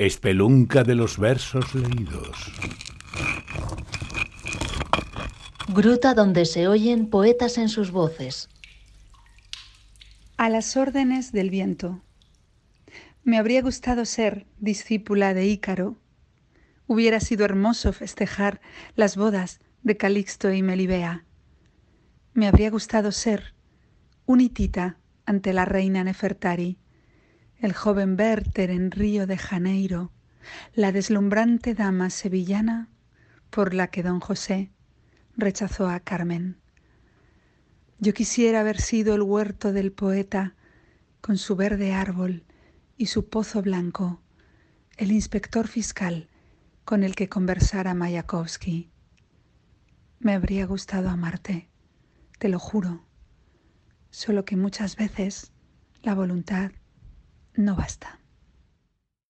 Espelunca de los versos leídos. Gruta donde se oyen poetas en sus voces. A las órdenes del viento. Me habría gustado ser discípula de Ícaro. Hubiera sido hermoso festejar las bodas de Calixto y Melibea. Me habría gustado ser un hitita ante la reina Nefertari el joven Werther en Río de Janeiro, la deslumbrante dama sevillana por la que don José rechazó a Carmen. Yo quisiera haber sido el huerto del poeta con su verde árbol y su pozo blanco, el inspector fiscal con el que conversara Mayakovsky. Me habría gustado amarte, te lo juro, solo que muchas veces la voluntad no basta.